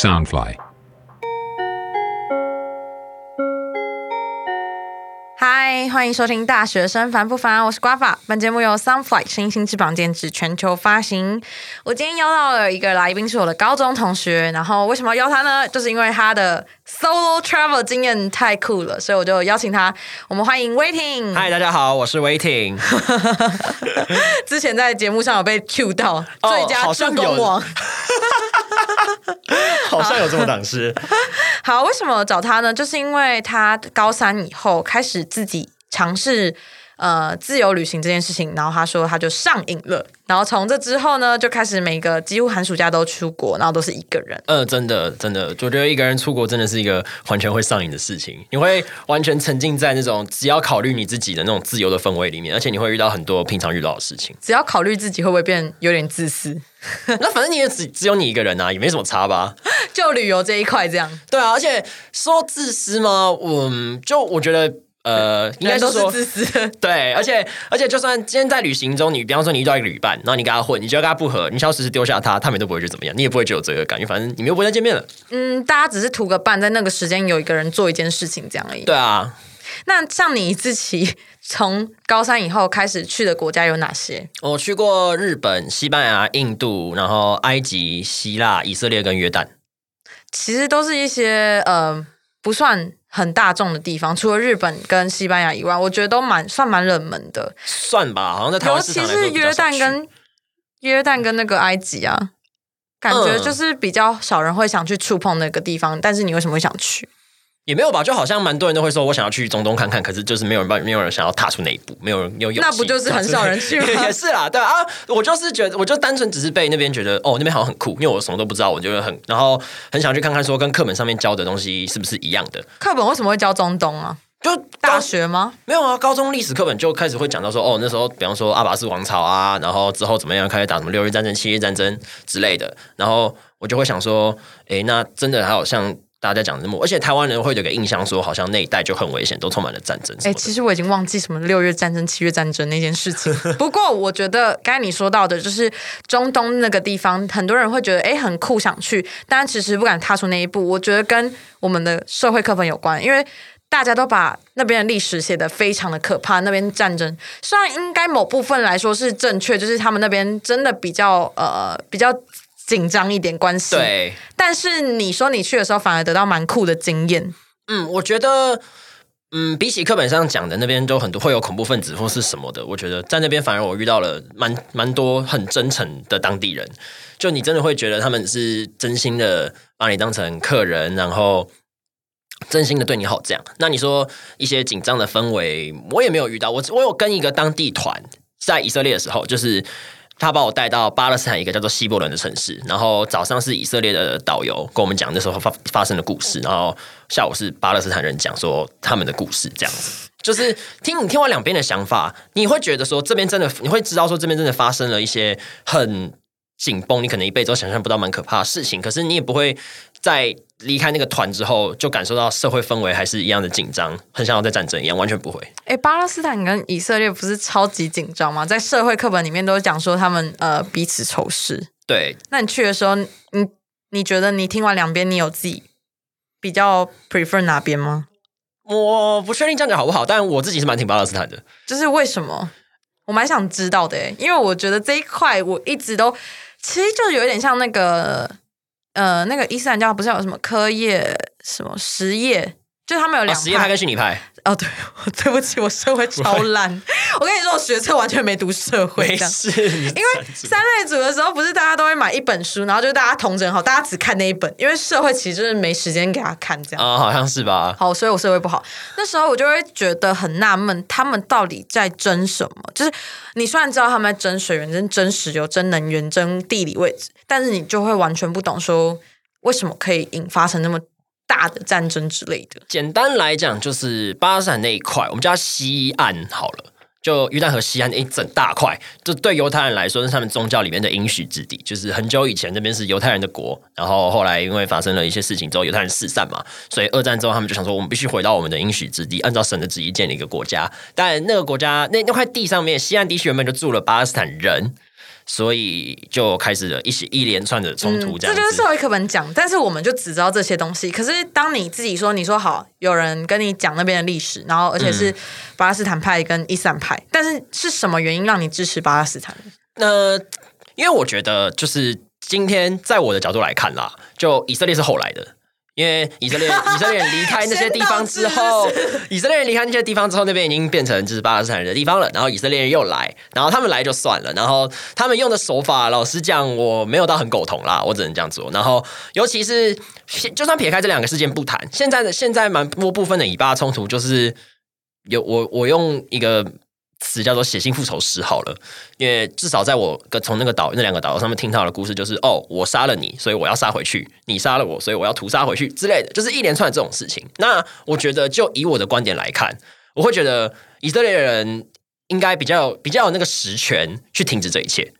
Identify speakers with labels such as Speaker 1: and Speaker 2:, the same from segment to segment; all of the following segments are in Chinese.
Speaker 1: Soundfly。
Speaker 2: 欢迎收听《大学生烦不烦》，我是瓜法。本节目由 Sunflight 星星翅膀监制，全球发行。我今天邀到了一个来宾，是我的高中同学。然后为什么要邀他呢？就是因为他的 solo travel 经验太酷了，所以我就邀请他。我们欢迎 Waiting。
Speaker 3: 嗨，大家好，我是 Waiting。
Speaker 2: 之前在节目上有被 Q 到最佳助攻王，
Speaker 3: 好像有这么档事。
Speaker 2: 好，为什么找他呢？就是因为他高三以后开始自己尝试呃自由旅行这件事情，然后他说他就上瘾了，然后从这之后呢，就开始每个几乎寒暑假都出国，然后都是一个人。
Speaker 3: 嗯，真的真的，我觉得一个人出国真的是一个完全会上瘾的事情，你会完全沉浸在那种只要考虑你自己的那种自由的氛围里面，而且你会遇到很多平常遇到的事情。
Speaker 2: 只要考虑自己会不会变有点自私，
Speaker 3: 那反正你也只只有你一个人啊，也没什么差吧？
Speaker 2: 就旅游这一块这样。
Speaker 3: 对啊，而且说自私吗？嗯，就我觉得。呃，应该
Speaker 2: 都
Speaker 3: 说
Speaker 2: 是自私。
Speaker 3: 对，而且而且，就算今天在旅行中，你比方说你遇到一个旅伴，然后你跟他混，你觉得跟他不合，你消失丢下他，他们都不会觉得怎么样，你也不会觉得有罪恶感，因为反正你们又不会再见面了。
Speaker 2: 嗯，大家只是图个伴，在那个时间有一个人做一件事情这样而已。
Speaker 3: 对啊，
Speaker 2: 那像你自己从高三以后开始去的国家有哪些？
Speaker 3: 我去过日本、西班牙、印度，然后埃及、希腊、以色列跟约旦，
Speaker 2: 其实都是一些呃不算很大众的地方，除了日本跟西班牙以外，我觉得都蛮算蛮冷门的。
Speaker 3: 算吧，好像在台湾
Speaker 2: 尤其是约旦跟约旦跟那个埃及啊，感觉就是比较少人会想去触碰那个地方。但是你为什么会想去？
Speaker 3: 也没有吧，就好像蛮多人都会说，我想要去中东看看，可是就是没有人，没有人想要踏出那一步，没有人有勇气。
Speaker 2: 那不就是很少人去吗？
Speaker 3: 也是啦，对啊，我就是觉得，我就单纯只是被那边觉得，哦，那边好像很酷，因为我什么都不知道，我觉得很，然后很想去看看，说跟课本上面教的东西是不是一样的。
Speaker 2: 课本为什么会教中东啊？
Speaker 3: 就
Speaker 2: 大学吗？
Speaker 3: 没有啊，高中历史课本就开始会讲到说，哦，那时候比方说阿拔斯王朝啊，然后之后怎么样开始打什么六日战争、七日战争之类的，然后我就会想说，诶，那真的还有像。大家讲的那么，而且台湾人会有个印象，说好像那一代就很危险，都充满了战争。哎，
Speaker 2: 其实我已经忘记什么六月战争、七月战争那件事情。不过我觉得刚才你说到的，就是中东那个地方，很多人会觉得哎很酷，想去，但其实不敢踏出那一步。我觉得跟我们的社会课本有关，因为大家都把那边的历史写得非常的可怕。那边战争虽然应该某部分来说是正确，就是他们那边真的比较呃比较。紧张一点关系，
Speaker 3: 对。
Speaker 2: 但是你说你去的时候反而得到蛮酷的经验。
Speaker 3: 嗯，我觉得，嗯，比起课本上讲的那边都很多会有恐怖分子或是什么的，我觉得在那边反而我遇到了蛮蛮多很真诚的当地人。就你真的会觉得他们是真心的把你当成客人，然后真心的对你好这样。那你说一些紧张的氛围，我也没有遇到。我我有跟一个当地团在以色列的时候，就是。他把我带到巴勒斯坦一个叫做希伯伦的城市，然后早上是以色列的导游跟我们讲那时候发发生的故事，然后下午是巴勒斯坦人讲说他们的故事，这样子。就是听你听完两边的想法，你会觉得说这边真的，你会知道说这边真的发生了一些很紧绷，你可能一辈子都想象不到蛮可怕的事情，可是你也不会在。离开那个团之后，就感受到社会氛围还是一样的紧张，很像要在战争一样，完全不会。
Speaker 2: 哎，巴勒斯坦跟以色列不是超级紧张吗？在社会课本里面都讲说他们呃彼此仇视。
Speaker 3: 对，
Speaker 2: 那你去的时候，你你觉得你听完两边，你有自己比较 prefer 哪边吗？
Speaker 3: 我不确定这样讲好不好，但我自己是蛮挺巴勒斯坦的。
Speaker 2: 就是为什么？我蛮想知道的，因为我觉得这一块我一直都其实就有点像那个。呃，那个伊斯兰教不是有什么科业、什么实业，就他们有两
Speaker 3: 实业派跟虚拟派。
Speaker 2: 哦，对，对不起，我社会超烂。我跟你说，我学测完全没读社会，
Speaker 3: 没事。
Speaker 2: 因为三类组的时候，不是大家买一本书，然后就大家同整好，大家只看那一本，因为社会其实就是没时间给他看这样。
Speaker 3: 啊，好像是吧。
Speaker 2: 好，所以我社会不好。那时候我就会觉得很纳闷，他们到底在争什么？就是你虽然知道他们在争水源、争争石油、争能源、争地理位置，但是你就会完全不懂说为什么可以引发成那么。大的战争之类的，
Speaker 3: 简单来讲就是巴勒斯坦那一块，我们叫西岸好了，就约旦河西岸一整大块，这对犹太人来说是他们宗教里面的应许之地。就是很久以前那边是犹太人的国，然后后来因为发生了一些事情之后，犹太人四散嘛，所以二战之后他们就想说，我们必须回到我们的应许之地，按照神的旨意建立一个国家。但那个国家那那块地上面，西岸地区原本就住了巴勒斯坦人。所以就开始了一些一连串的冲突，这样。
Speaker 2: 嗯这就是社会课本讲，但是我们就只知道这些东西。可是当你自己说，你说好，有人跟你讲那边的历史，然后而且
Speaker 3: 嗯
Speaker 2: 是巴勒斯坦派跟伊斯兰派，但是是什么原因让你支持巴勒斯坦？
Speaker 3: 那因为我觉得，就是今天在我的角度来看啦，就以色列是后来的。因为以色列 以色列人离开那些地方之后，以色列人离开那些地方之后，那边已经变成就是巴勒斯坦人的地方了。然后以色列人又来，然后他们来就算了，然后他们用的手法，老实讲，我没有到很苟同啦，我只能这样做。然后尤其是就算撇开这两个事件不谈，现在的现在蛮多部分的以巴冲突，就是有我我用一个词叫做写信复仇史好了。因为至少在我跟从那个岛那两个岛上面听到的故事，就是哦，我杀了你，所以我要杀回去；你杀了我，所以我要屠杀回去之类的，就是一连串这种事情。那我觉得，就以我的观点来看，我会觉得以色列人应该比较比较有那个实权去停止这一切。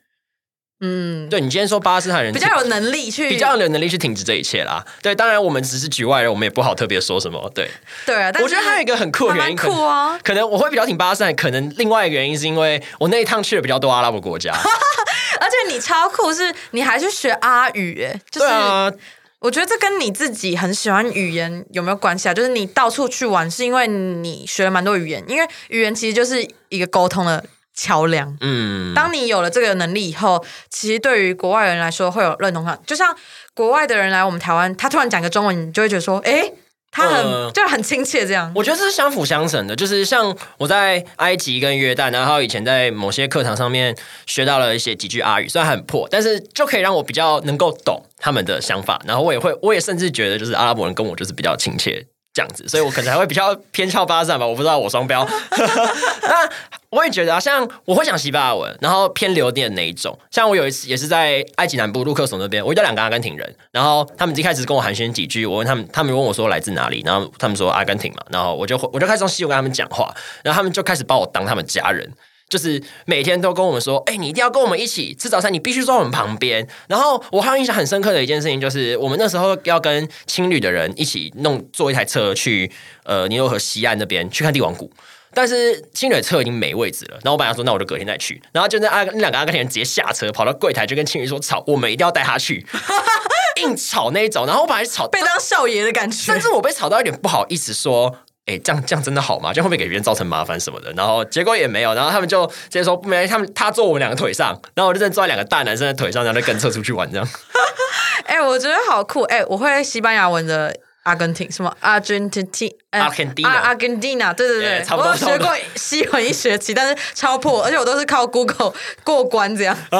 Speaker 2: 嗯，
Speaker 3: 对你今天说巴勒斯坦人
Speaker 2: 比较有能力去
Speaker 3: 比较有能力去停止这一切啦。对，当然我们只是局外人，我们也不好特别说什么。对，
Speaker 2: 对啊，但是
Speaker 3: 我觉得还有一个很酷的原因，
Speaker 2: 酷啊。
Speaker 3: 可能我会比较挺巴勒斯坦，可能另外一个原因是因为我那一趟去了比较多阿拉伯国家。
Speaker 2: 而且你超酷，是你还去学阿语，哎，就是我觉得这跟你自己很喜欢语言有没有关系啊？就是你到处去玩，是因为你学了蛮多语言，因为语言其实就是一个沟通的桥梁。
Speaker 3: 嗯，
Speaker 2: 当你有了这个能力以后，其实对于国外人来说会有认同感。就像国外的人来我们台湾，他突然讲个中文，你就会觉得说，诶，他很、
Speaker 3: 嗯
Speaker 2: 就很亲切这样。
Speaker 3: 我觉得这是相辅相成的，就是像我在埃及跟约旦，然后以前在某些课堂上面学到了一些几句阿语，虽然很破，但是就可以让我比较能够懂他们的想法，然后我也会，我也甚至觉得就是阿拉伯人跟我就是比较亲切这样子，所以我可能还会比较偏翘巴赞吧，我不知道我双标。那我也觉得啊，像我会讲西班牙文，然后偏流点的那一种。像我有一次也是在埃及南部卢克索那边，我遇到两个阿根廷人，然后他们一开始跟我寒暄几句，我问他们，他们问我说来自哪里，然后他们说阿根廷嘛，然后我就我就开始用西语跟他们讲话，然后他们就开始把我当他们家人。就是每天都跟我们说，哎、你一定要跟我们一起吃早餐，你必须坐我们旁边。然后我还有印象很深刻的一件事情，就是我们那时候要跟青旅的人一起弄坐一台车去呃尼罗河西岸那边去看帝王谷。但是青旅的车已经没位置了，然后我本来说那我就隔天再去，然后就那阿那两个阿根廷人直接下车跑到柜台就跟青旅说吵，我们一定要带他去，硬吵那一种。然后我本来吵
Speaker 2: 被当少爷的感觉
Speaker 3: 但是我被吵到有点不好意思说。哎、这样这样真的好吗？这样会不会给别人造成麻烦什么的？然后结果也没有，然后他们就直接说没，他们他坐我们两个腿上，然后我就在坐在两个大男生的腿上，然后就跟车出去玩这样。
Speaker 2: 哎、我觉得好酷。哎、我会西班牙文的阿根廷，什么 Argentina，呃
Speaker 3: Argentina
Speaker 2: 啊 Argentina，对对对
Speaker 3: Yeah，差不多
Speaker 2: 我有学过西文一学期，但是超破，而且我都是靠 Google 过关这样。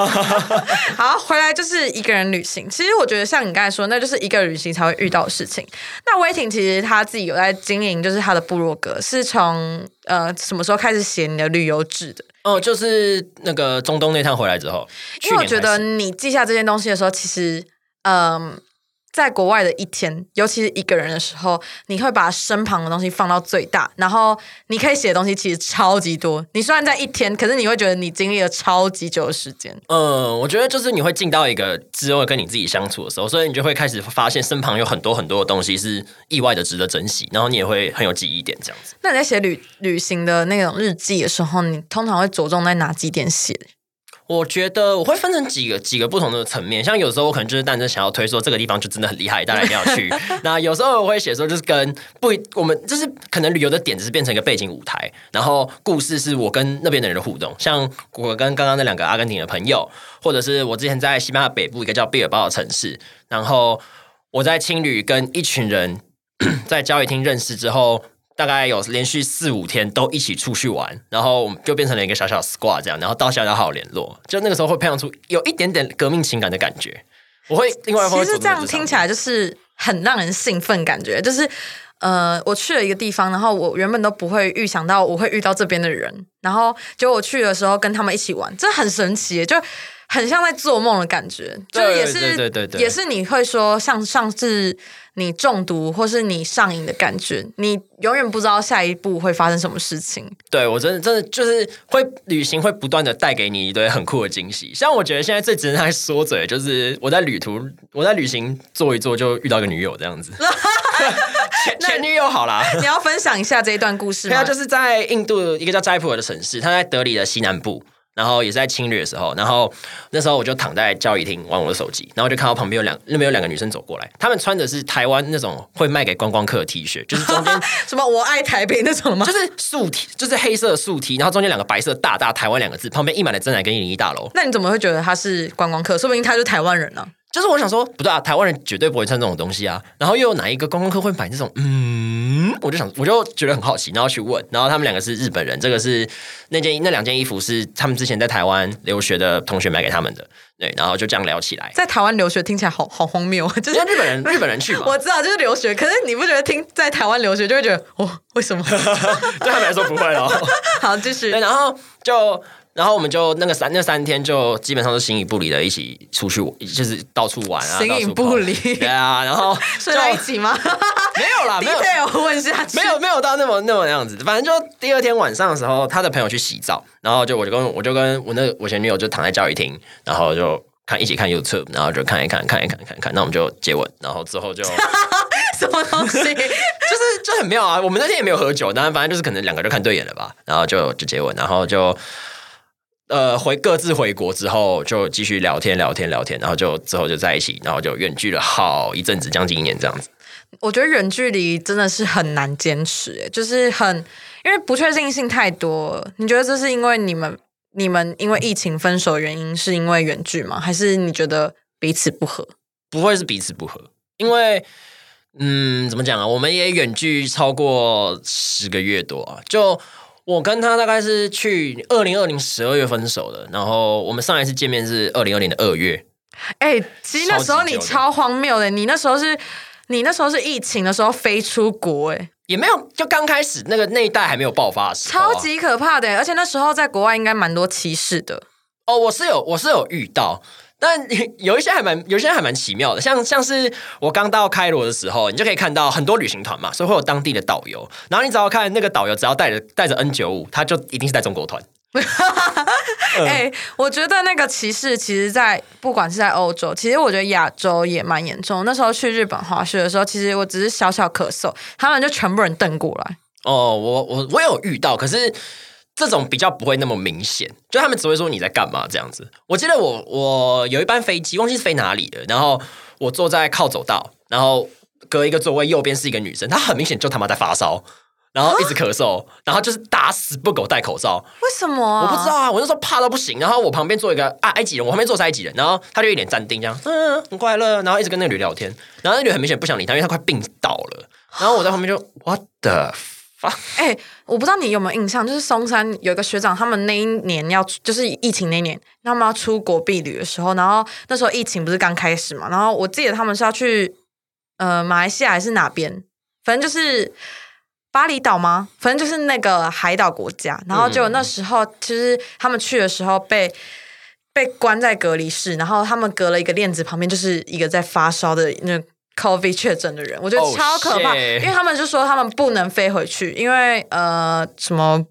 Speaker 2: 好，回来就是一个人旅行。其实我觉得像你刚才说，那就是一个人旅行才会遇到的事情。那威霆其实他自己有在经营，就是他的部落格，是从呃什么时候开始写你的旅游志的？
Speaker 3: 哦，就是那个中东那趟回来之后，
Speaker 2: 因为我觉得你记下这件东西的时候，其实，嗯，在国外的一天，尤其是一个人的时候，你会把身旁的东西放到最大，然后你可以写的东西其实超级多。你虽然在一天，可是你会觉得你经历了超级久的时间。
Speaker 3: 嗯，我觉得就是你会进到一个只有跟你自己相处的时候，所以你就会开始发现身旁有很多很多的东西是意外的值得珍惜，然后你也会很有记忆点这样子。
Speaker 2: 那你在写旅旅行的那种日记的时候，你通常会着重在哪几点写？
Speaker 3: 我觉得我会分成几个几个不同的层面，像有时候我可能就是单纯想要推说这个地方就真的很厉害，大家一定要去。那有时候我会写说就是跟不我们就是可能旅游的点只是变成一个背景舞台，然后故事是我跟那边的人的互动，像我跟刚刚那两个阿根廷的朋友，或者是我之前在西班牙北部一个叫毕尔包的城市，然后我在青旅跟一群人 在交易厅认识之后。大概有连续四五天都一起出去玩，然后我们就变成了一个小小 squad 这样，然后到现在都还有联络。就那个时候会培养出有一点点革命情感的感觉。我会另外一方面
Speaker 2: 其实这样听起
Speaker 3: 来，
Speaker 2: 就是很让人兴奋，感觉就是呃，我去了一个地方，然后我原本都不会预想到我会遇到这边的人，然后结果我去的时候跟他们一起玩，这很神奇，就很像在做梦的感觉，就也是
Speaker 3: 对对对对
Speaker 2: 也是你会说像上次你中毒或是你上瘾的感觉，你永远不知道下一步会发生什么事情。
Speaker 3: 对我真的真的就是会旅行会不断的带给你一堆很酷的惊喜。像我觉得现在最值得拿来说嘴，就是我在旅途我在旅行做一做就遇到一个女友这样子，前前女友好啦。
Speaker 2: 你要分享一下这一段故事吗？
Speaker 3: 对啊，就是在印度一个叫斋普尔的城市，它在德里的西南部。然后也是在侵略的时候，然后那时候我就躺在教育厅玩我的手机，然后就看到旁边有两那边有两个女生走过来，她们穿的是台湾那种会卖给观光客的 T 恤，就是中间
Speaker 2: 什么我爱台北那种吗？
Speaker 3: 就是素 T，就是黑色的素 T，然后中间两个白色大大台湾两个字，旁边印满了真奶跟一零一大楼。
Speaker 2: 那你怎么会觉得他是观光客？说不定他就是台湾人呢、
Speaker 3: 就是我想说，不对啊，台湾人绝对不会穿这种东西啊。然后又有哪一个观光客会买这种？嗯，我就想，我就觉得很好奇，然后去问。然后他们两个是日本人，这个是那件那两件衣服是他们之前在台湾留学的同学买给他们的。对，然后就这样聊起来。
Speaker 2: 在台湾留学听起来好好荒谬，就是
Speaker 3: 日本人 日本人去嘛，
Speaker 2: 我知道就是留学，可是你不觉得听在台湾留学就会觉得哦，为什么？
Speaker 3: 对他们来说不会哦。
Speaker 2: 好，继续
Speaker 3: 对，。然后就。然后我们就那个三那三天就基本上是形影不离的一起出去，就是到处玩啊，
Speaker 2: 形影不离
Speaker 3: 对啊，然后
Speaker 2: 睡在一起吗？
Speaker 3: 没有啦，没有
Speaker 2: detail 问下去，
Speaker 3: 没有没有到那么那么样子，反正就第二天晚上的时候，他的朋友去洗澡，然后就我就跟我就跟我那我前女友就躺在教育厅，然后就看一起看 YouTube，然后就看一看看一看看一看，那我们就接吻，然后之后就就 是
Speaker 2: 什么东西？
Speaker 3: 就是就很妙啊。我们那天也没有喝酒，但反正就是可能两个就看对眼了吧，然后就就接吻，然后就。呃，回各自回国之后，就继续聊天聊天聊天，然后就之后就在一起，然后就远距了好一阵子，将近一年这样子。
Speaker 2: 我觉得远距离真的是很难坚持，诶就是很因为不确定性太多了。你觉得这是因为你们你们因为疫情分手的原因，是因为远距吗？还是你觉得彼此不合？
Speaker 3: 不会是彼此不合，因为嗯，怎么讲啊？我们也远距超过十个月多啊。就我跟他大概是去二零二零十二月分手的，然后我们上一次见面是二零二零的二月。
Speaker 2: 哎、其实那时候你
Speaker 3: 超
Speaker 2: 荒谬的，你那时候是你那时候是疫情的时候飞出国，哎，
Speaker 3: 也没有，就刚开始那个那一代还没有爆发的时候、啊，
Speaker 2: 超级可怕的，而且那时候在国外应该蛮多歧视的。
Speaker 3: 哦，我是有我是有遇到，但有一些还蛮有一些还蛮奇妙的，像像是我刚到开罗的时候，你就可以看到很多旅行团嘛，所以会有当地的导游，然后你只要看那个导游只要带着带着 N 九五，他就一定是带中国团。哈哈哈
Speaker 2: 哎、我觉得那个歧视，其实在，不管是在欧洲，其实我觉得亚洲也蛮严重。那时候去日本滑雪的时候，其实我只是小小咳嗽，他们就全部人瞪过来。
Speaker 3: 哦，我我我有遇到，可是这种比较不会那么明显，就他们只会说你在干嘛这样子。我记得我我有一班飞机，忘记是飞哪里的，然后我坐在靠走道，然后隔一个座位右边是一个女生，她很明显就他妈在发烧。然后一直咳嗽，然后就是打死不给我戴口罩。
Speaker 2: 为什么、啊？
Speaker 3: 我不知道啊，我那时候怕到不行。然后我旁边坐一个啊埃及人，我旁边坐是埃及人，然后他就一脸淡定这样，嗯，很快乐，然后一直跟那个女聊天。然后那女很明显不想理他，因为他快病倒了。然后我在旁边就 What the fuck？
Speaker 2: 哎、我不知道你有没有印象，就是松山有一个学长，他们那一年要就是疫情那一年，他们要出国避旅的时候，然后那时候疫情不是刚开始嘛，然后我记得他们是要去呃马来西亚还是哪边，反正就是巴厘岛吗？反正就是那个海岛国家，然后结果那时候其实他们去的时候被。被关在隔离室，然后他们隔了一个链子，旁边就是一个在发烧的那 COVID 确诊的人，我觉得
Speaker 3: Oh,
Speaker 2: 超可怕因为他们就说他们不能飞回去，因为呃什么。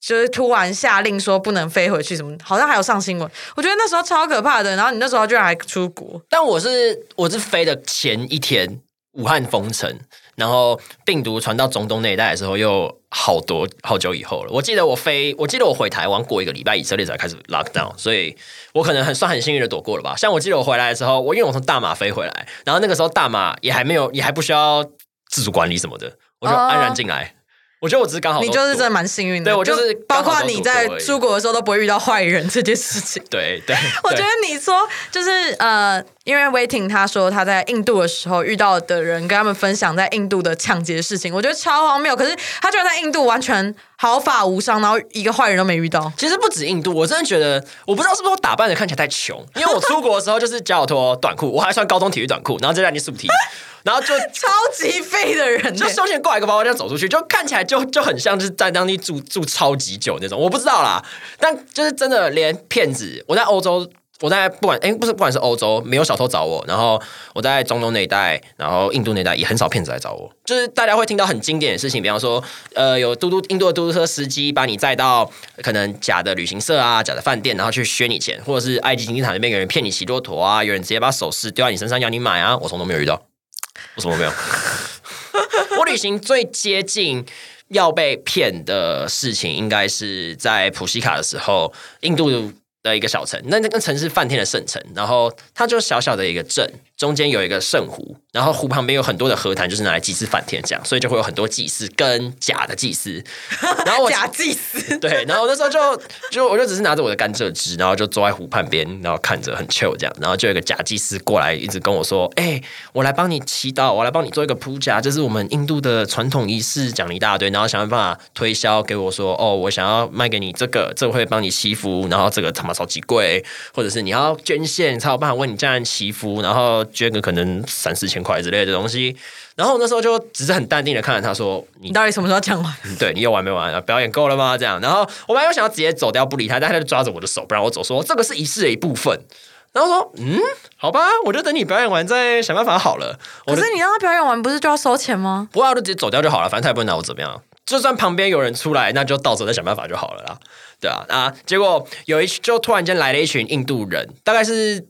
Speaker 2: 就是突然下令说不能飞回去，什么好像还有上新闻。我觉得那时候超可怕的。然后你那时候居然还出国，
Speaker 3: 但我是我是飞的前一天，武汉封城，然后病毒传到中东那一带的时候，又好多好久以后了。我记得我飞，我记得我回台湾过一个礼拜，以色列才开始 lock down，所以我可能很算很幸运的躲过了吧。像我记得我回来的时候，我因为我从大马飞回来，然后那个时候大马也还没有，也还不需要自主管理什么的，我就安然进来。我觉得我只是刚好
Speaker 2: 你就是真的蛮幸运的。
Speaker 3: 对我就是
Speaker 2: 包括你在出国的时候都不会遇到坏人这件事情。
Speaker 3: 对对，
Speaker 2: 我觉得你说就是呃，因为 Waiting 他说他在印度的时候遇到的人跟他们分享在印度的抢劫事情，我觉得超荒谬。可是他居然在印度完全毫发无伤，然后一个坏人都没遇到。
Speaker 3: 其实不止印度，我真的觉得，我不知道是不是我打扮的看起来太穷，因为我出国的时候就是脚拖短裤，我还穿高中体育短裤，然后再加件素 T，然后就
Speaker 2: 超级废的人、欸，
Speaker 3: 就胸前挂一个包包这样走出去，就看起来就就很像就是在当地住住超级久那种，我不知道啦，但就是真的连骗子，我在欧洲。我在不管哎、不是不管是欧洲没有小偷找我，然后我在中东那一带，然后印度那一带也很少骗子来找我。就是大家会听到很经典的事情，比方说呃有嘟嘟印度的嘟嘟车司机把你载到可能假的旅行社啊、假的饭店，然后去削你钱，或者是埃及金字塔那边有人骗你骑骆驼啊，有人直接把首饰丢在你身上要你买啊，我从都没有遇到，为什么没有。我旅行最接近要被骗的事情，应该是在普西卡的时候，印度的一个小城，那那个城是梵天的圣城，然后它就小小的一个镇，中间有一个圣湖，然后湖旁边有很多的河潭，就是拿来祭祀梵天这样，所以就会有很多祭司跟假的祭司，然后我
Speaker 2: 假祭司，
Speaker 3: 对，然后那时候就就我就只是拿着我的甘蔗汁，然后就坐在湖畔边，然后看着很 chill 这样，然后就有一个假祭司过来，一直跟我说：“哎、我来帮你祈祷，我来帮你做一个铺甲，这是我们印度的传统仪式，讲了一大堆，然后想办法推销给我说：哦，我想要卖给你这个，这个会帮你祈福，然后这个他妈超级贵，或者是你要捐献才有办法为你家人祈福，然后捐个可能三四千块之类的东西。”然后我那时候就只是很淡定的看着他说：“你
Speaker 2: 你到底什么时候讲完？
Speaker 3: 对你有完没完啊？表演够了吗？这样，然后我本来又想要直接走掉不理他，但他就抓着我的手不让我走，说这个是仪式的一部分。然后说，嗯，好吧，我就等你表演完再想办法好了。
Speaker 2: 可是你让他表演完，不是就要收钱吗？
Speaker 3: 不过我就直接走掉就好了，反正他也不会拿我怎么样。就算旁边有人出来，那就到时候再想办法就好了啦。对啊，啊，结果有一就突然间来了一群印度人，大概是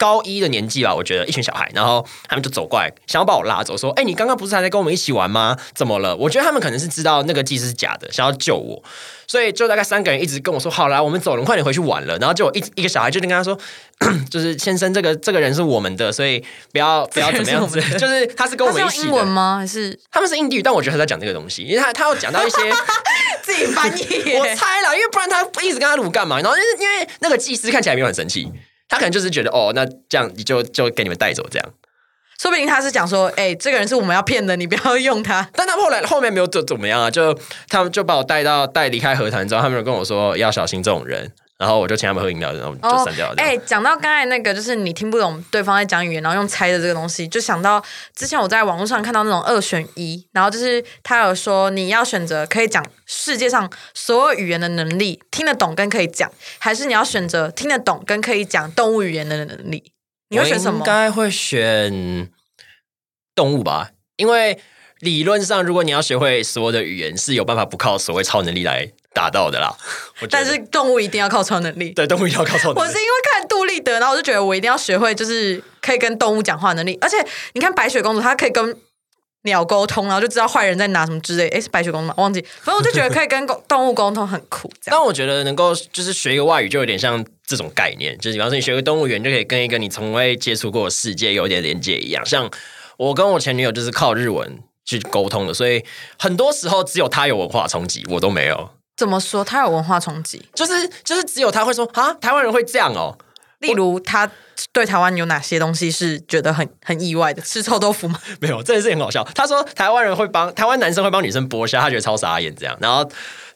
Speaker 3: 高一的年纪吧，我觉得一群小孩，然后他们就走过来，想要把我拉走，说：“哎、你刚刚不是还在跟我们一起玩吗？怎么了？”我觉得他们可能是知道那个祭司是假的，想要救我，所以就大概三个人一直跟我说：“好啦，我们走了，快点回去玩了。”然后就有一一个小孩就跟他说：“ 就是先生，这个这个人是我们的，所以不要不要怎么样就是他是跟我们一起的。”
Speaker 2: 用英文吗？还是
Speaker 3: 他们是印地语，但我觉得他在讲这个东西，因为他他要讲到一些
Speaker 2: 自己翻译
Speaker 3: 我猜了，因为不然他一直跟他撸干嘛？然后因为因为那个祭司看起来没有很生气，他可能就是觉得哦，那这样你就就给你们带走这样。
Speaker 2: 说不定他是讲说，哎、这个人是我们要骗的，你不要用他。
Speaker 3: 但他们后来后面没有怎怎么样啊，就他们就把我带到带离开和谈之后，他们就跟我说要小心这种人，然后我就请他们喝饮料，然后就删掉了。
Speaker 2: 哎、讲到刚才那个，就是你听不懂对方在讲语言，然后用猜的这个东西，就想到之前我在网络上看到那种二选一，然后就是他有说你要选择可以讲世界上所有语言的能力，听得懂跟可以讲，还是你要选择听得懂跟可以讲动物语言的能力？你会选什
Speaker 3: 么应
Speaker 2: 么？
Speaker 3: 该会选动物吧，因为理论上，如果你要学会所有的语言，是有办法不靠所谓超能力来达到的啦。
Speaker 2: 但是动物一定要靠超能力。
Speaker 3: 对动物一定要靠超能力
Speaker 2: 我是。因为看杜立德，然后我就觉得我一定要学会，就是可以跟动物讲话能力。而且你看白雪公主，她可以跟鸟沟通，然后就知道坏人在拿什么之类。诶，是白雪公主吗？忘记。反正我就觉得可以跟狗动物沟通很酷，这样。
Speaker 3: 但我觉得能够就是学一个外语，就有点像这种概念，就是比方说你学个动物园，就可以跟一个你从未接触过的世界有点连接一样。像我跟我前女友就是靠日文去沟通的，所以很多时候只有她有文化冲击，我都没有。
Speaker 2: 怎么说？他有文化冲击，
Speaker 3: 就是就是只有他会说啊，台湾人会这样哦。
Speaker 2: 例如他对台湾有哪些东西是觉得很很意外的？吃臭豆腐吗？
Speaker 3: 没有，这件事情很好笑。他说台湾人会帮台湾男生会帮女生剥虾，他觉得超傻眼这样。然后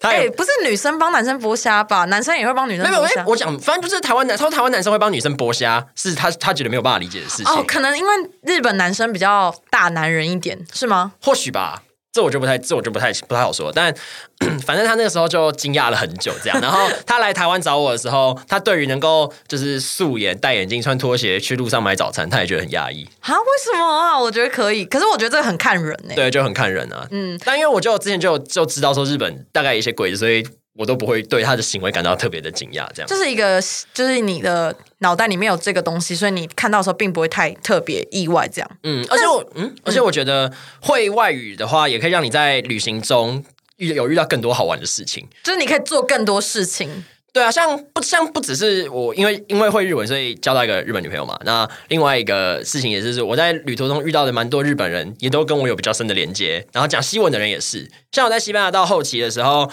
Speaker 3: 他
Speaker 2: 哎、
Speaker 3: 也、
Speaker 2: 不是女生帮男生剥虾吧？男生也会帮女生
Speaker 3: 没有，没
Speaker 2: 剥虾，。
Speaker 3: 我讲反正就是台湾男，他说台湾男生会帮女生剥虾，是他他觉得没有办法理解的事情。
Speaker 2: 哦，可能因为日本男生比较大男人一点，是吗？
Speaker 3: 或许吧，这我就不太，这我就不太不太好说。但 反正他那个时候就惊讶了很久，这样。然后他来台湾找我的时候，他对于能够就是素颜、戴眼镜、穿拖鞋去路上买早餐，他也觉得很压抑。
Speaker 2: 啊，为什么啊？我觉得可以，可是我觉得这个很看人呢、
Speaker 3: 对，就很看人啊。嗯，但因为我就之前就就知道说日本大概有一些规则，所以我都不会对他的行为感到特别的惊讶。这样。
Speaker 2: 就是一个，就是你的脑袋里面有这个东西，所以你看到的时候并不会太特别意外。这样，
Speaker 3: 嗯，而且我嗯，而且我觉得会外语的话，也可以让你在旅行中遇有遇到更多好玩的事情。
Speaker 2: 就是你可以做更多事情。
Speaker 3: 对啊，像不像不只是我，因为因为会日文，所以交到一个日本女朋友嘛。那另外一个事情也是，我在旅途中遇到的蛮多日本人，也都跟我有比较深的连接。然后讲西文的人也是，像我在西班牙到后期的时候，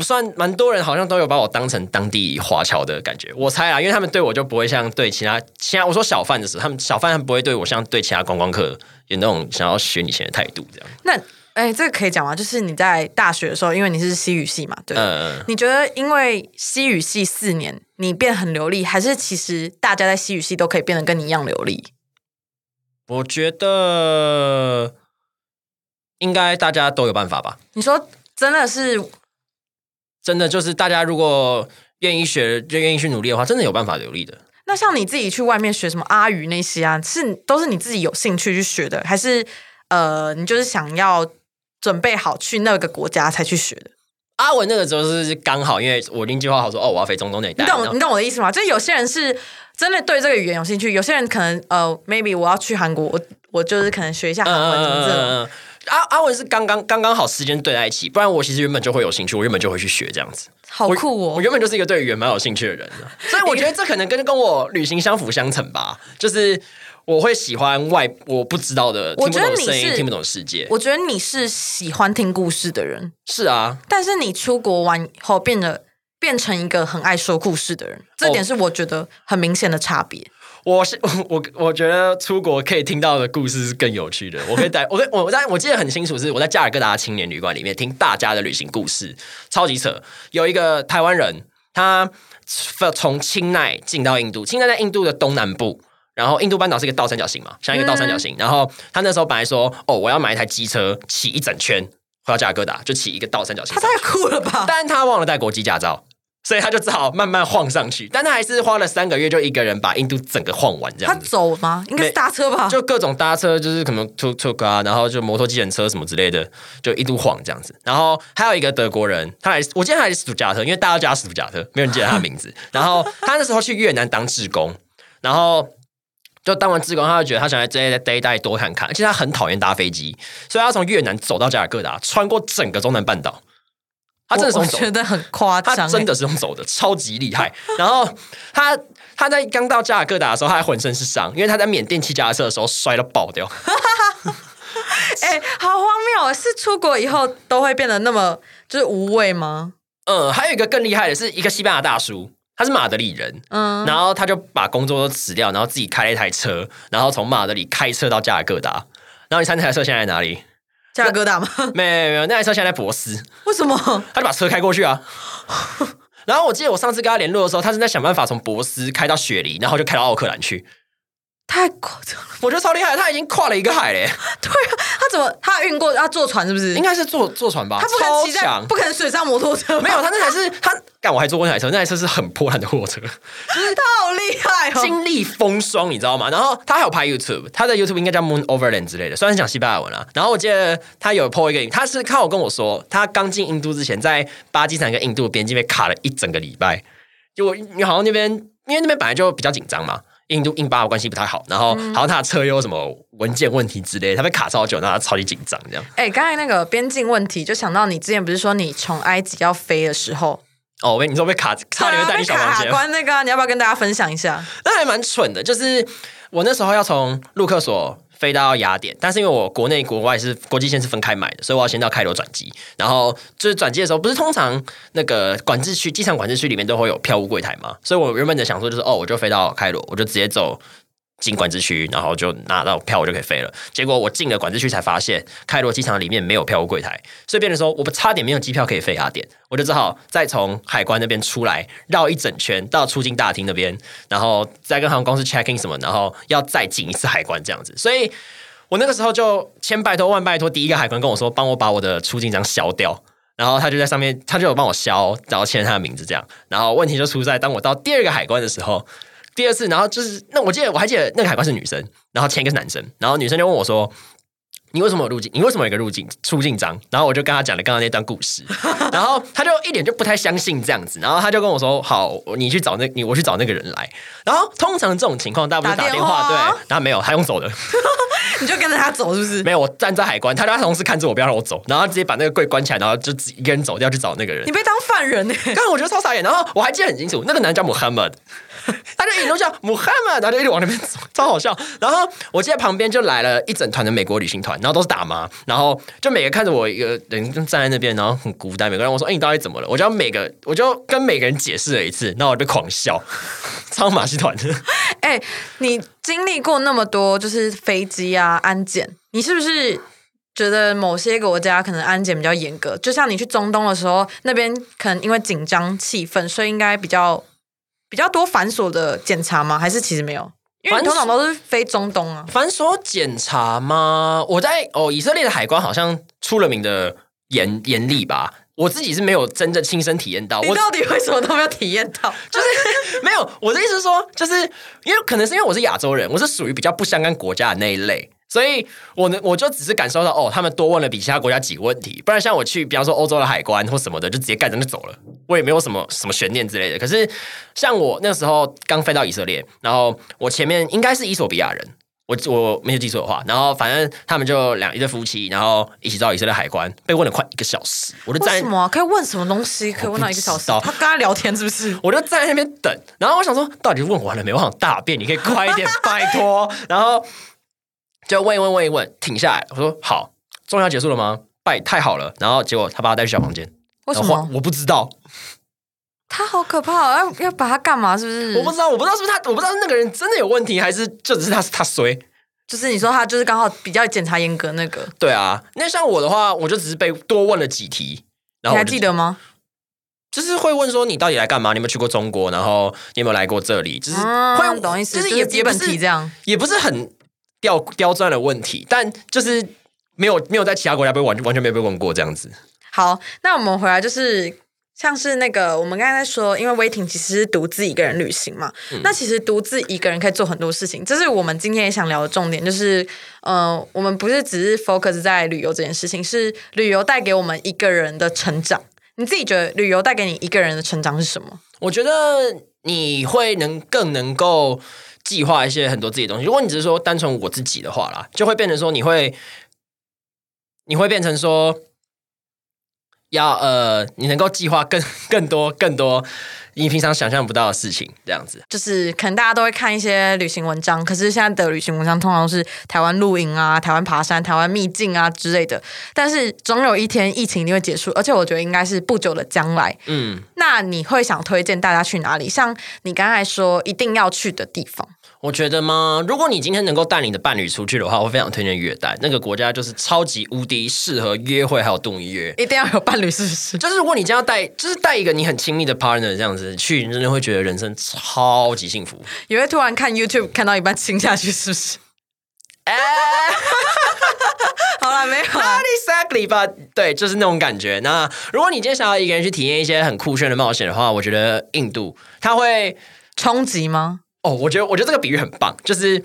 Speaker 3: 算蛮多人好像都有把我当成当地华侨的感觉。我猜啊，因为他们对我就不会像对其他其他我说小贩的时候，他们小贩他们不会对我像对其他观光客有那种想要学你钱的态度这样。
Speaker 2: 那，哎，这个可以讲吗？就是你在大学的时候，因为你是西语系嘛，对。
Speaker 3: 嗯，
Speaker 2: 你觉得因为西语系四年你变很流利，还是其实大家在西语系都可以变得跟你一样流利？
Speaker 3: 我觉得应该大家都有办法吧。
Speaker 2: 你说真的是
Speaker 3: 真的就是大家如果愿意学，就愿意去努力的话，真的有办法流利的。
Speaker 2: 那像你自己去外面学什么阿语那些啊，是都是你自己有兴趣去学的，还是呃，你就是想要准备好去那个国家才去学的？
Speaker 3: 阿文那个时候是刚好，因为我另计划好说，哦，我要飞中东那一带。
Speaker 2: 你懂你懂我的意思吗？就是有些人是真的对这个语言有兴趣，有些人可能呃，maybe 我要去韩国，我我就是可能学一下韩文什么这种。
Speaker 3: 嗯，阿阿文是刚刚刚刚好时间对在一起，不然我其实原本就会有兴趣，我原本就会去学这样子。
Speaker 2: 好酷哦！
Speaker 3: 我原本就是一个对语言蛮有兴趣的人啊，所以我觉得这可能跟跟我旅行相辅相成吧。就是我会喜欢外我不知道的，
Speaker 2: 我觉得
Speaker 3: 听不懂声音，
Speaker 2: 你是
Speaker 3: 听不懂世界。
Speaker 2: 我觉得你是喜欢听故事的人，
Speaker 3: 是啊，
Speaker 2: 但是你出国完以后变得变成一个很爱说故事的人，这点是我觉得很明显的差别。
Speaker 3: 我是 我我觉得出国可以听到的故事是更有趣的。我可以带我我我在我记得很清楚，是我在加尔各答青年旅馆里面听大家的旅行故事，超级扯。有一个台湾人，他从清奈进到印度，清奈在印度的东南部。然后印度半岛是一个倒三角形嘛，像一个倒三角形。然后他那时候本来说，哦，我要买一台机车骑一整圈回到加尔各答，就骑一个倒三角形
Speaker 2: 他。太酷了吧！
Speaker 3: 但他忘了带国际驾照，所以他就只好慢慢晃上去。但他还是花了三个月，就一个人把印度整个晃完这样他。
Speaker 2: 走吗？应该是搭车吧？
Speaker 3: 就各种搭车，就是可能 tuk tuk 啊，然后就摩托机人车什么之类的，就一路晃这样子。然后还有一个德国人，他来，我记得他还是史图加特，因为大家都叫他斯图加特，没有人记得他的名字。然后他那时候去越南当志工，然后就当完志工，他就觉得他想在这在这一带多看看，而且他很讨厌搭飞机，所以他从越南走到加尔各答，穿过整个中南半岛。他真的是
Speaker 2: 我
Speaker 3: 用走
Speaker 2: 我觉得很夸张、欸，
Speaker 3: 他真的是用走的，超级厉害。然后他他在刚到加尔各答的时候，他还浑身是伤，因为他在缅甸骑脚踏车的时候摔到爆掉。
Speaker 2: 哎、好荒谬！是出国以后都会变得那么就是无畏吗？
Speaker 3: 嗯，还有一个更厉害的是一个西班牙大叔，他是马德里人，
Speaker 2: 嗯，
Speaker 3: 然后他就把工作都辞掉，然后自己开了一台车，然后从马德里开车到加尔各答。然后你猜那台车现在在哪里？
Speaker 2: 加哥大吗？
Speaker 3: 没有没有，那台车现在在博斯，
Speaker 2: 为什么？
Speaker 3: 他就把车开过去啊。然后我记得我上次跟他联络的时候，他正在想办法从博斯开到雪梨，然后就开到奥克兰去。
Speaker 2: 太夸张了！
Speaker 3: 我觉得超厉害，他已经跨了一个海嘞，
Speaker 2: 对啊，他怎么他运过？他坐船是不是？
Speaker 3: 应该是坐坐船吧，
Speaker 2: 他不可能不可能水上摩托车吧，
Speaker 3: 没有，他那台是他干，我还坐过那台车，那台车是很破烂的货车，
Speaker 2: 他 好厉害哦！
Speaker 3: 经历风霜，你知道吗？然后他还有拍 YouTube，他的 YouTube 应该叫 Moon Overland 之类的，虽然是讲西班牙文啊。然后我记得他有 po 一个影，他是看我跟我说，他刚进印度之前，在巴基斯坦跟印度边境被卡了一整个礼拜，就我因为好像那边因为那边本来就比较紧张嘛。印度印巴的关系不太好，然后好像他的车又有什么文件问题之类，他被卡超久，然后他超级紧张这样。
Speaker 2: 哎、刚才那个边境问题，就想到你之前不是说你从埃及要飞的时候，
Speaker 3: 哦，我跟你说被卡，差点被
Speaker 2: 卡海
Speaker 3: 房间。
Speaker 2: 关那个啊，你要不要跟大家分享一下？
Speaker 3: 那还蛮蠢的，就是我那时候要从陆克索飞到雅典，但是因为我国内国外是国际线是分开买的，所以我要先到开罗转机。然后就是转机的时候，不是通常那个管制区、机场管制区里面都会有票务柜台嘛，所以我原本的想说就是哦，我就飞到开罗，我就直接走。进管制区，然后就拿到票，我就可以飞了。结果我进了管制区才发现，开罗机场里面没有票务柜台，所以变成说我差点没有机票可以飞雅典，我就只好再从海关那边出来，绕一整圈到出境大厅那边，然后再跟航空公司 checking 什么，然后要再进一次海关这样子。所以我那个时候就千拜托万拜托，第一个海关跟我说，帮我把我的出境章消掉。然后他就在上面，他就有帮我消，然后签他的名字这样。然后问题就出在，当我到第二个海关的时候，第二次，然后就是那我记得我还记得那个海关是女生，然后前一个是男生，然后女生就问我说：“你为什么有入境？你为什么有一个入境出境章？”然后我就跟他讲了刚刚那段故事，然后他就一点就不太相信这样子，然后他就跟我说：“好，你去找那，你我去找那个人来。”然后通常这种情况，大家不是打
Speaker 2: 打电
Speaker 3: 电话
Speaker 2: 话
Speaker 3: 对，然后没有，他用走的，
Speaker 2: 你就跟着他走，是不是？
Speaker 3: 没有，我站在海关，他就他同事看着我，不要让我走，然后直接把那个柜关起来，然后就一个人走掉去找那个人
Speaker 2: 你。被当犯人呢、欸
Speaker 3: 但我觉得超傻眼，然后我还记得很清楚，那个男的叫 Muhammad，他就一路叫 Muhammad，然后就一直往那边走，超好笑。然后我记得旁边就来了一整团的美国旅行团，然后都是大妈，然后就每个看着我一个人就站在那边，然后很孤单。每个人我说：“哎、你到底怎么了？”我就要每个我就跟每个人解释了一次，然后我就狂笑，超马戏团的。
Speaker 2: 哎、你经历过那么多，就是飞机啊、安检，你是不是觉得某些国家可能安检比较严格？就像你去中东的时候，那边可能因为紧张气氛，所以应该比较比较多繁琐的检查吗？还是其实没有？因为通常都是飞中东啊。
Speaker 3: 繁琐检查吗？我在哦，以色列的海关好像出了名的严严厉吧。我自己是没有真正亲身体验到，我
Speaker 2: 到底为什么都没有体验到？
Speaker 3: 就是没有。我的意思是说，就是因为可能是因为我是亚洲人，我是属于比较不相干国家的那一类，所以我呢，我就只是感受到哦，他们多问了比其他国家几个问题，不然像我去，比方说欧洲的海关或什么的，就直接盖着就走了，我也没有什么什么悬念之类的。可是像我那时候刚飞到以色列，然后我前面应该是伊索比亚人。我我没有记错的话，然后反正他们就两一对夫妻，然后一起到以色列海关，被问了快一个小时，我就在
Speaker 2: 为什么啊、可以问什么东西？可以问到一个小时？他跟他聊天是不是？
Speaker 3: 我就站在那边等，然后我想说，到底问完了没？我想大便，你可以快一点，拜托。然后就问一问，问一问，停下来。我说好，终于要结束了吗？拜，太好了。然后结果他把他带去小房间，
Speaker 2: 为什么？
Speaker 3: 我不知道，
Speaker 2: 他好可怕、哦，要要把他干嘛？是不是？
Speaker 3: 我不知道，我不知道是不是他，我不知道是那个人真的有问题，还是就只是他他衰。
Speaker 2: 就是你说他就是刚好比较检查严格那个，
Speaker 3: 对啊，那像我的话，我就只是被多问了几题，然
Speaker 2: 你还记得吗？
Speaker 3: 就是会问说你到底来干嘛？你有没有去过中国？然后你有没有来过这里？就是会、
Speaker 2: 嗯，懂意思，
Speaker 3: 就是也也不是
Speaker 2: 题这样。
Speaker 3: 也不是很刁刁钻的问题，但就是没有没有在其他国家被完完全没有被问过这样子。
Speaker 2: 好，那我们回来就是像是那个我们刚才在说，因为威霆其实是独自一个人旅行嘛，
Speaker 3: 嗯
Speaker 2: 那其实独自一个人可以做很多事情，这是我们今天也想聊的重点，就是呃，我们不是只是 focus 在旅游这件事情，是旅游带给我们一个人的成长。你自己觉得旅游带给你一个人的成长是什么？
Speaker 3: 我觉得你会能更能够计划一些很多自己的东西。如果你只是说单纯我自己的话啦，就会变成说你会你会变成说要呃，你能够计划更 更多更多你平常想象不到的事情，这样子。
Speaker 2: 就是可能大家都会看一些旅行文章，可是现在的旅行文章通常都是台湾露营啊、台湾爬山、台湾秘境啊之类的。但是总有一天疫情一定会结束，而且我觉得应该是不久的将来。
Speaker 3: 嗯，
Speaker 2: 那你会想推荐大家去哪里？像你刚才说一定要去的地方，
Speaker 3: 我觉得吗？如果你今天能够带你的伴侣出去的话，我非常推荐约旦那个国家，就是超级无敌适合约会还有度蜜月。
Speaker 2: 一定要有伴侣，是不是？
Speaker 3: 就是如果你今天要带，就是带一个你很亲密的 partner 这样子去，你真的会觉得人生超级幸福。
Speaker 2: 也会突然看 YouTube 看到一半亲下去，是不是？
Speaker 3: 哎、
Speaker 2: 好了，没有啦
Speaker 3: Not exactly，吧？对，就是那种感觉。那如果你今天想要一个人去体验一些很酷炫的冒险的话，我觉得印度它会
Speaker 2: 冲击吗？
Speaker 3: 哦，我觉得我觉得这个比喻很棒，就是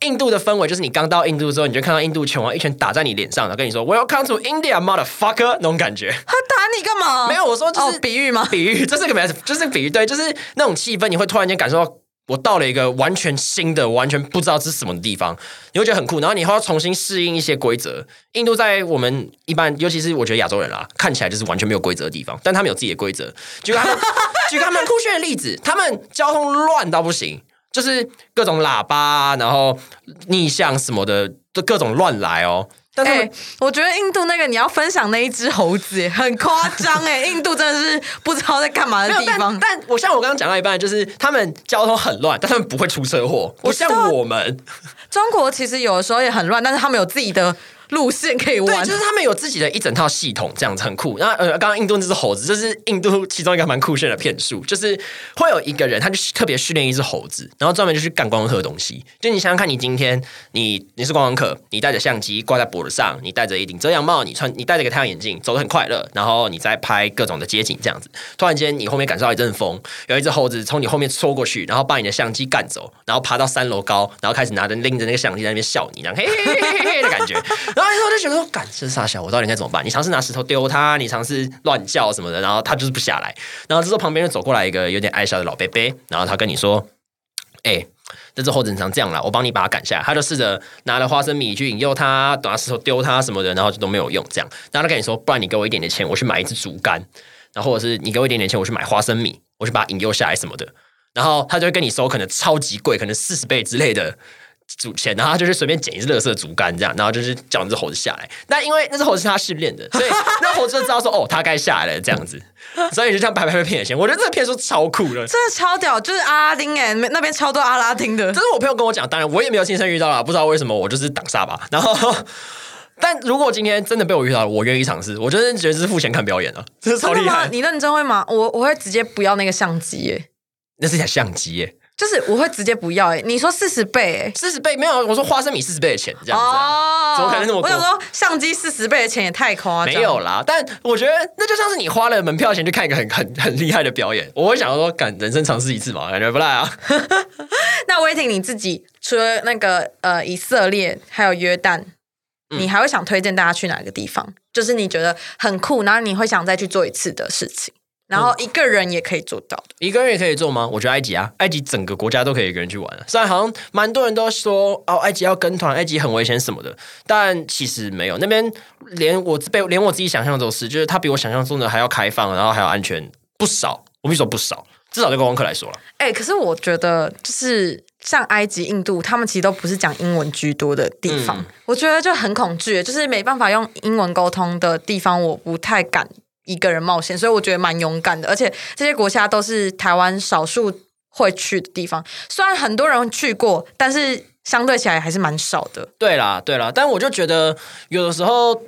Speaker 3: 印度的氛围，就是你刚到印度之后，你就看到印度拳王一拳打在你脸上，然后跟你说 “Welcome to India, motherfucker” 那种感觉。
Speaker 2: 他打你干嘛？
Speaker 3: 没有，我说就是、
Speaker 2: 哦，比喻吗？
Speaker 3: 比喻，这是个没，就是比喻，对，就是那种气氛，你会突然间感受到。我到了一个完全新的、完全不知道这是什么的地方，你会觉得很酷，然后你还要重新适应一些规则。印度在我们一般，尤其是我觉得亚洲人啦，看起来就是完全没有规则的地方，但他们有自己的规则。举个他们 举个他们酷炫的例子，他们交通乱到不行，就是各种喇叭，然后逆向什么的，都各种乱来哦。但他
Speaker 2: 哎、
Speaker 3: 们、
Speaker 2: 我觉得印度那个你要分享那一只猴子，哎很夸张哎！印度真的是不知道在干嘛的，地方
Speaker 3: 但。但我像我刚刚讲到一半，就是他们交通很乱，但他们不会出车祸，不像我们。
Speaker 2: 中国其实有的时候也很乱，但是他们有自己的路线可以
Speaker 3: 对，
Speaker 2: 玩。
Speaker 3: 就是他们有自己的一整套系统，这样子很酷。那呃，刚刚印度那只猴子，这是印度其中一个蛮酷炫的骗术，就是会有一个人，他就特别训练一只猴子，然后专门就去干光客的东西。就你想想看，你今天你你是观光客，你带着相机挂在脖子上，你戴着一顶遮阳帽，你穿你戴着个太阳眼镜，走得很快乐，然后你在拍各种的街景，这样子。突然间，你后面感受到一阵风，有一只猴子从你后面戳过去，然后把你的相机干走，然后爬到三楼高，然后开始拿着拎着那个相机在那边笑你，这样嘿嘿嘿嘿嘿的感觉。然后那时候就觉得说，干这傻小，我到底应该怎么办？你尝试拿石头丢它，你尝试乱叫什么的，然后它就是不下来。然后这时候旁边就走过来一个有点矮小的老伯伯，然后他跟你说：“哎、这只猴子很常这样了，我帮你把它赶下来。”他就试着拿了花生米去引诱它，拿石头丢它什么的，然后就都没有用。这样，然后他跟你说：“不然你给我一点点钱，我去买一支竹竿，然后或者是你给我一点点钱，我去买花生米，我去把它引诱下来什么的。”然后他就会跟你收可能超级贵，可能四十倍之类的竹钱，然后他就是随便捡一只乐色竹竿这样，然后就是叫那只猴子下来。但因为那只猴子是他训练的，所以 那猴子就知道说哦，他该下来了这样子，所以就这样白白被骗了钱。我觉得这个骗术超酷的。
Speaker 2: 真的超屌，就是阿拉丁哎，那边超多阿拉丁的
Speaker 3: 这。是我朋友跟我讲，当然我也没有亲身遇到啦，不知道为什么我就是挡煞吧。然后，但如果今天真的被我遇到了，我愿意尝试。我真的觉得这是付钱看表演啊，这是超
Speaker 2: 真的吗？
Speaker 3: 厉害。
Speaker 2: 你认真会吗？我我会直接不要那个相机耶，
Speaker 3: 那是一台相机耶，
Speaker 2: 就是我会直接不要哎。你说四十倍哎？
Speaker 3: 四十倍没有，我说花生米四十倍的钱这样子、啊。怎么可能那么多
Speaker 2: 我想说，相机四十倍的钱也太夸张。
Speaker 3: 没有啦，但我觉得那就像是你花了门票钱去看一个很很很厉害的表演，我会想说，敢人生尝试一次嘛，感觉不赖啊。
Speaker 2: 那威霆你自己除了那个呃以色列还有约旦，
Speaker 3: 嗯
Speaker 2: 你还会想推荐大家去哪个地方？就是你觉得很酷，然后你会想再去做一次的事情。然后一个人也可以做到的。
Speaker 3: 一个人也可以做吗？我觉得埃及啊，埃及整个国家都可以一个人去玩啊。虽然好像蛮多人都说哦，埃及要跟团，埃及很危险什么的，但其实没有。那边连我被连我自己想象都是，就是它比我想象中的还要开放，然后还要安全不少。我跟你说不少，至少对观光客来说了。
Speaker 2: 哎、可是我觉得就是像埃及、印度，他们其实都不是讲英文居多的地方，
Speaker 3: 嗯
Speaker 2: 我觉得就很恐惧，就是没办法用英文沟通的地方，我不太敢一个人冒险，所以我觉得蛮勇敢的。而且这些国家都是台湾少数会去的地方，虽然很多人去过，但是相对起来还是蛮少的。
Speaker 3: 对啦，对啦，但我就觉得有的时候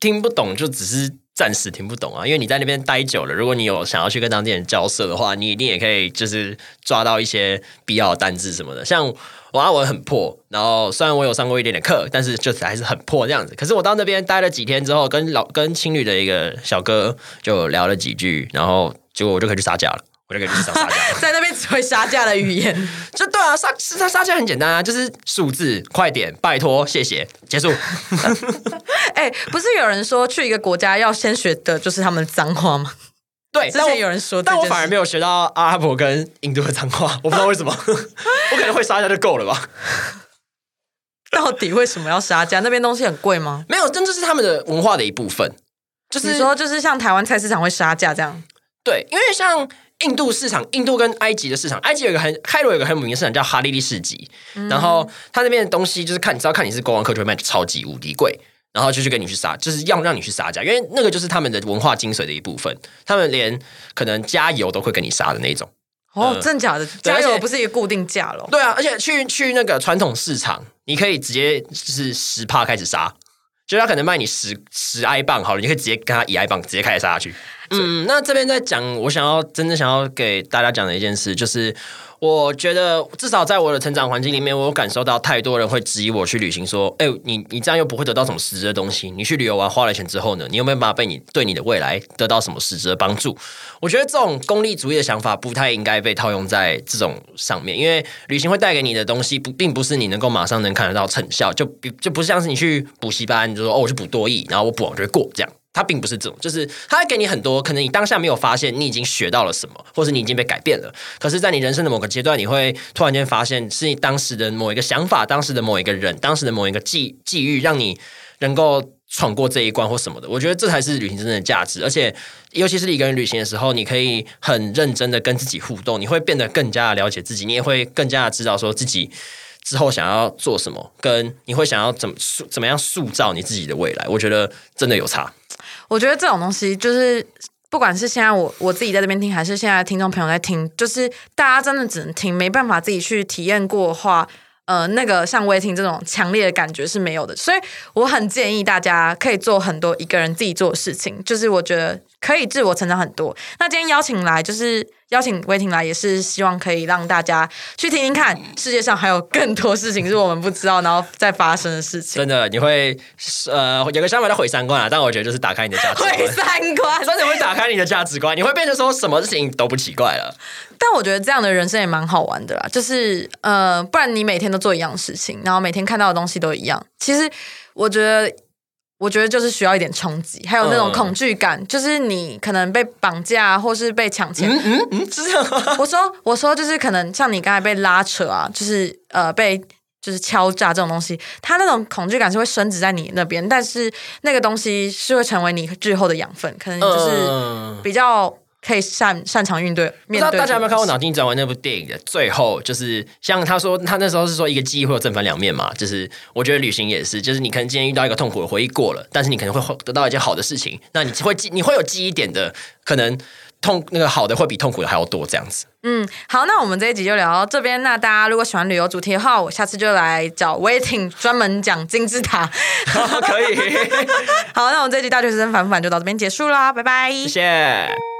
Speaker 3: 听不懂，就只是暂时听不懂啊。因为你在那边待久了，如果你有想要去跟当地人交涉的话，你一定也可以就是抓到一些必要的单字什么的。像我阿文很破，然后虽然我有上过一点点课，但是就是还是很破这样子。可是我到那边待了几天之后，跟老跟青旅的一个小哥就聊了几句，然后结果我就可以去撒假了。我就可以去市场杀价，
Speaker 2: 在那边只会杀价的语言，
Speaker 3: 就对啊，杀是他杀价很简单啊，就是数字，快点，拜托，谢谢，结束。
Speaker 2: 哎、不是有人说去一个国家要先学的就是他们脏话吗？
Speaker 3: 对，
Speaker 2: 之前有人说这
Speaker 3: 但我反而没有学到阿拉伯跟印度的脏话，我不知道为什么，我可能会杀价就够了吧？
Speaker 2: 到底为什么要杀价？那边东西很贵吗？
Speaker 3: 没有，真就是他们的文化的一部分，就是
Speaker 2: 说就是像台湾菜市场会杀价这样？
Speaker 3: 对，因为像印度市场，印度跟埃及的市场，埃及有一个很开罗有一个很有名的市场叫哈利利市集，然后它那边的东西就是看，你知道看你是观光客就会卖超级无敌贵。然后就去跟你去杀，就是要让你去杀价，因为那个就是他们的文化精髓的一部分。他们连可能加油都会跟你杀的那种。
Speaker 2: 哦，
Speaker 3: 呃
Speaker 2: 真假的？
Speaker 3: 对而且
Speaker 2: 加油不是一个固定价咯。
Speaker 3: 对啊，而且去去那个传统市场，你可以直接就是十帕开始杀，就他可能卖你十十埃镑好了，你可以直接跟他一埃镑直接开始杀下去。嗯，那这边在讲，我想要真正想要给大家讲的一件事，就是我觉得至少在我的成长环境里面，我感受到太多人会质疑我去旅行，说：“哎、你你这样又不会得到什么实质的东西，你去旅游完花了钱之后呢，你有没有办法被你对你的未来得到什么实质的帮助？”我觉得这种功利主义的想法不太应该被套用在这种上面，因为旅行会带给你的东西不并不是你能够马上能看得到成效，就比就不像是你去补习班，你就说哦我去补多艺，然后我补完就会过这样。它并不是这种，就是它会给你很多，可能你当下没有发现你已经学到了什么，或是你已经被改变了。可是，在你人生的某个阶段，你会突然间发现，是你当时的某一个想法、当时的某一个人、当时的某一个际际遇，让你能够闯过这一关或什么的。我觉得这才是旅行真正的价值。而且，尤其是一个人旅行的时候，你可以很认真的跟自己互动，你会变得更加的了解自己，你也会更加的知道说自己。之后想要做什么，跟你会想要怎么塑怎么样塑造你自己的未来，我觉得真的有差。
Speaker 2: 我觉得这种东西就是。不管是现在我我自己在这边听，还是现在听众朋友在听，就是大家真的只能听，没办法自己去体验过的话，呃，那个像微听这种强烈的感觉是没有的。所以我很建议大家可以做很多一个人自己做的事情，就是我觉得可以自我成长很多。那今天邀请来就是邀请威婷来，也是希望可以让大家去听听看，世界上还有更多事情是我们不知道，然后再发生的事情。
Speaker 3: 真的，你会呃有个想法叫毁三观啊，但我觉得就是打开你的价值观，
Speaker 2: 毁三观，
Speaker 3: 真的会打开你的价值观，你会变成说什么事情都不奇怪了。
Speaker 2: 但我觉得这样的人生也蛮好玩的啦，就是呃，不然你每天都做一样事情，然后每天看到的东西都一样。其实我觉得，我觉得就是需要一点冲击，还有那种
Speaker 3: 嗯
Speaker 2: 恐惧感，就是你可能被绑架或是被抢钱。
Speaker 3: 嗯嗯，是这样？
Speaker 2: 我说，我说就是可能像你刚才被拉扯啊，就是呃被。就是敲诈这种东西，它那种恐惧感是会升值在你那边，但是那个东西是会成为你日后的养分，可能就是
Speaker 3: 嗯
Speaker 2: 比较可以擅擅长应对
Speaker 3: 不知道
Speaker 2: 面对。
Speaker 3: 大家有没有看过《脑筋急转弯》那部电影的最后，就是像他说，他那时候是说一个记忆会有正反两面嘛，就是我觉得旅行也是，就是你可能今天遇到一个痛苦的回忆过了，但是你可能会得到一件好的事情，那你会记，你会有记忆点的，可能痛那个好的会比痛苦的还要多这样子。
Speaker 2: 嗯，好，那我们这一集就聊到这边。那大家如果喜欢旅游主题的话，我下次就来找 Waiting 专门讲金字塔。
Speaker 3: 可以，
Speaker 2: 好，那我们这一集大学生反不反就到这边结束啦，拜拜。
Speaker 3: 谢谢。